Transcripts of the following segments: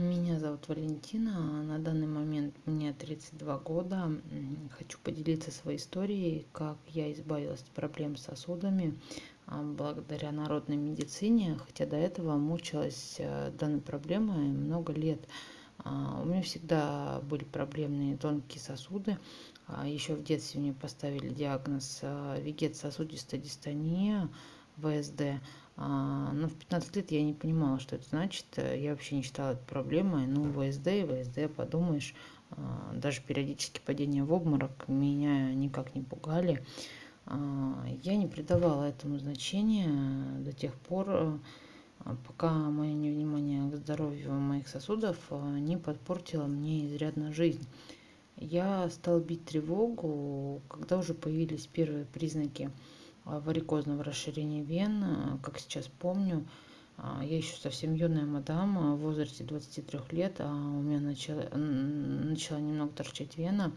Меня зовут Валентина. На данный момент мне 32 года. Хочу поделиться своей историей, как я избавилась от проблем с сосудами а, благодаря народной медицине, хотя до этого мучилась э, данной проблемой много лет. А, у меня всегда были проблемные тонкие сосуды. А, Еще в детстве мне поставили диагноз э, вегет-сосудистая дистония, ВСД. А, но в 15 лет я не понимала, что это значит. Я вообще не считала это проблемой. Ну, ВСД ВСД, подумаешь, а, даже периодически падения в обморок меня никак не пугали. А, я не придавала этому значения до тех пор, пока мое невнимание к здоровью моих сосудов не подпортило мне изрядно жизнь. Я стала бить тревогу, когда уже появились первые признаки варикозного расширения вен, э, как сейчас помню. А, я еще совсем юная мадам, в возрасте 23 лет, а у меня начала, начала немного торчать вена.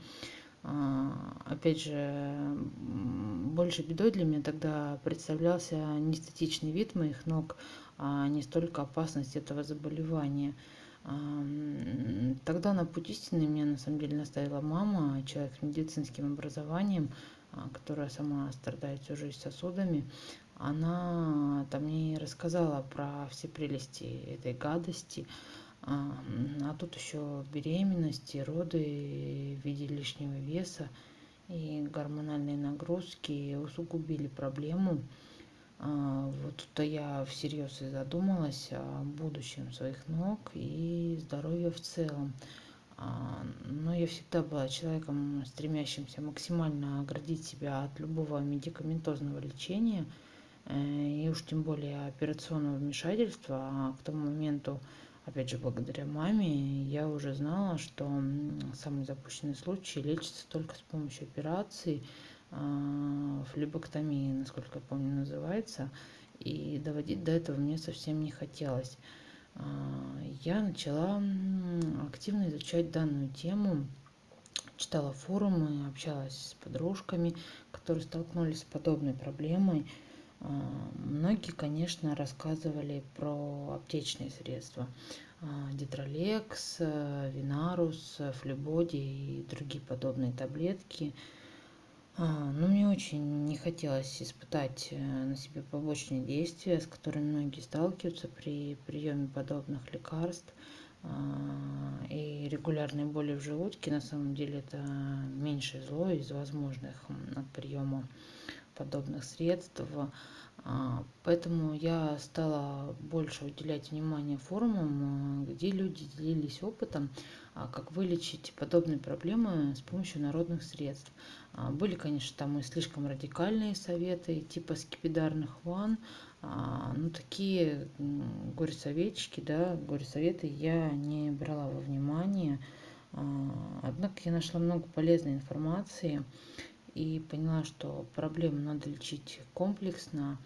А, опять же, больше бедой для меня тогда представлялся неэстетичный вид моих ног, а не столько опасность этого заболевания. Тогда на путь истины меня на самом деле наставила мама, человек с медицинским образованием, а, которая сама страдает всю жизнь сосудами, она там мне рассказала про все прелести этой гадости. А, а тут еще беременности, роды в виде лишнего веса и гормональные нагрузки усугубили проблему. А, вот тут-то я всерьез и задумалась о будущем своих ног и здоровья в целом. А, но я всегда была человеком, стремящимся максимально оградить себя от любого медикаментозного лечения, э, и уж тем более операционного вмешательства. А к тому моменту, опять же, благодаря маме, я уже знала, что самый запущенный случай лечится только с помощью операции, а, флебоктомии, насколько я помню, называется, и доводить до этого мне совсем не хотелось. А, я начала активно изучать данную тему, читала форумы, общалась с подружками, которые столкнулись с подобной проблемой. А, многие, конечно, рассказывали про аптечные средства. Дитролекс, Винарус, Флебоди и другие подобные таблетки – а, ну, мне очень не хотелось испытать э, на себе побочные действия, с которыми многие сталкиваются при приеме подобных лекарств. А, и регулярные боли в желудке, на самом деле, это меньшее зло из возможных от приема подобных средств. А, поэтому я стала больше уделять внимание форумам, где люди делились опытом, как вылечить подобные проблемы с помощью народных средств. А, были, конечно, там и слишком радикальные советы, типа скипидарных ванн, а, ну, такие горе-советчики, да, горе-советы я не брала во внимание. А, однако я нашла много полезной информации и поняла, что проблему надо лечить комплексно.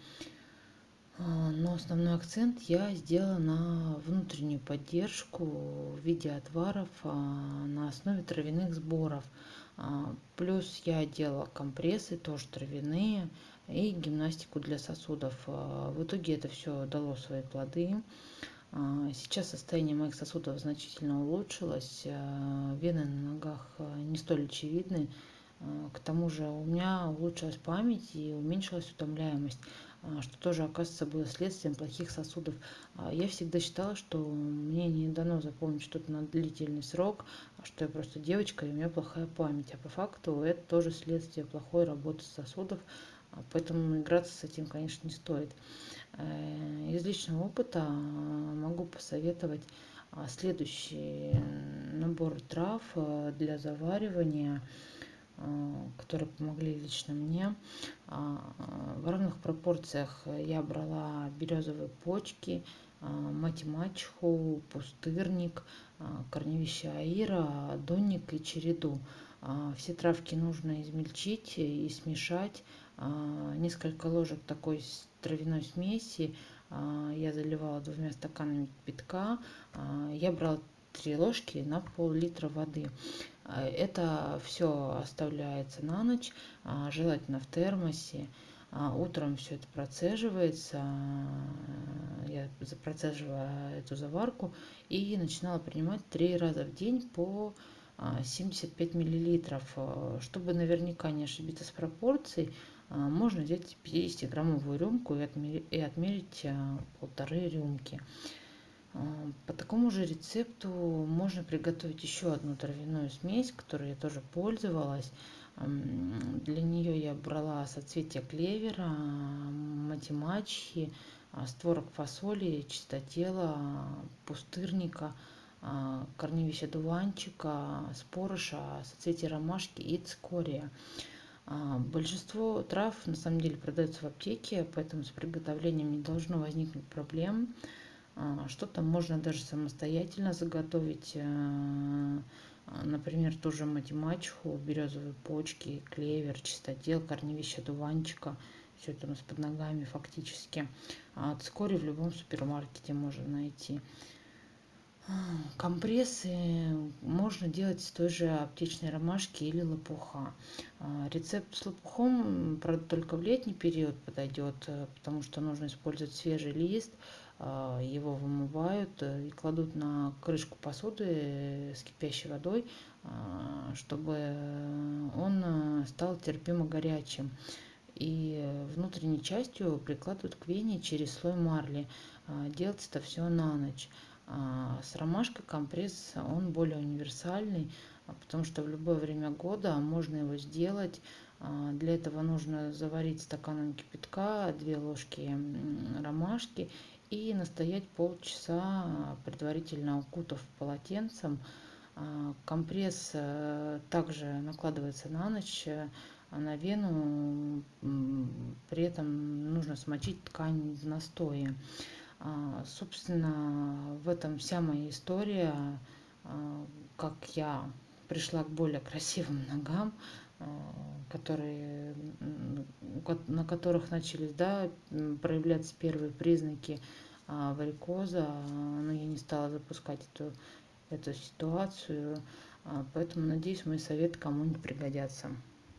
Но основной акцент я сделала на внутреннюю поддержку в виде отваров на основе травяных сборов – а, плюс я делала компрессы, тоже травяные, и гимнастику для сосудов. А, в итоге это все дало свои плоды. А, сейчас состояние моих сосудов значительно улучшилось, вены на ногах не столь очевидны. К тому же у меня улучшилась память и уменьшилась утомляемость. А, что тоже, оказывается, было следствием плохих сосудов. А, я всегда считала, что мне не дано запомнить что-то на длительный срок, а что я просто девочка, и у меня плохая память. А по факту это тоже следствие плохой работы сосудов, поэтому играться с этим, конечно, не стоит. Э, из личного опыта могу посоветовать следующий набор трав для заваривания – Э, которые помогли лично мне. А, в равных пропорциях я брала березовые почки, а, мать-мачеху, пустырник, а, корневище аира, донник и череду. Все травки нужно измельчить и смешать. Несколько ложек такой травяной смеси я заливала двумя стаканами кипятка. Я брала три ложки на пол-литра воды. А, это все оставляется на ночь, а, желательно в термосе. утром все это процеживается я процеживала эту заварку и начинала принимать три раза в день по 75 миллилитров чтобы наверняка не ошибиться с пропорцией можно взять 50 граммовую рюмку и отмерить полторы рюмки по такому же рецепту можно приготовить еще одну травяную смесь, которой я тоже пользовалась. Для нее я брала соцветия клевера, матемачхи, створок фасоли, чистотела, пустырника, корневища дуванчика, спорыша, соцветия ромашки и цикория. Большинство трав на самом деле продается в аптеке, поэтому с приготовлением не должно возникнуть проблем. А, что-то можно даже самостоятельно заготовить. Э, например, ту же математику, березовые почки, клевер, чистотел, корневища дуванчика. Все это у нас под ногами фактически. А цикорий в любом супермаркете можно найти. А, компрессы можно делать с той же аптечной ромашки или лопуха. Рецепт с лопухом, правда, только в летний период подойдет, э, потому что нужно использовать свежий лист, а, его вымывают э, и кладут на крышку посуды с кипящей водой, а, чтобы он э, стал терпимо горячим. И внутренней частью прикладывают к вене через слой марли. А, делается это все на ночь. С ромашкой компресс, он более универсальный, потому что в любое время года можно его сделать. Для этого нужно заварить стаканом кипятка, две ложки ромашки и настоять полчаса, предварительно укутав полотенцем. А, компресс э, также накладывается на ночь э, на вену, при этом нужно смочить ткань в настое. А, собственно, в этом вся моя история, а, как я пришла к более красивым ногам, которые, на которых начались да, проявляться первые признаки а, варикоза, но я не стала запускать эту, эту ситуацию, а, поэтому надеюсь мои советы кому-нибудь пригодятся.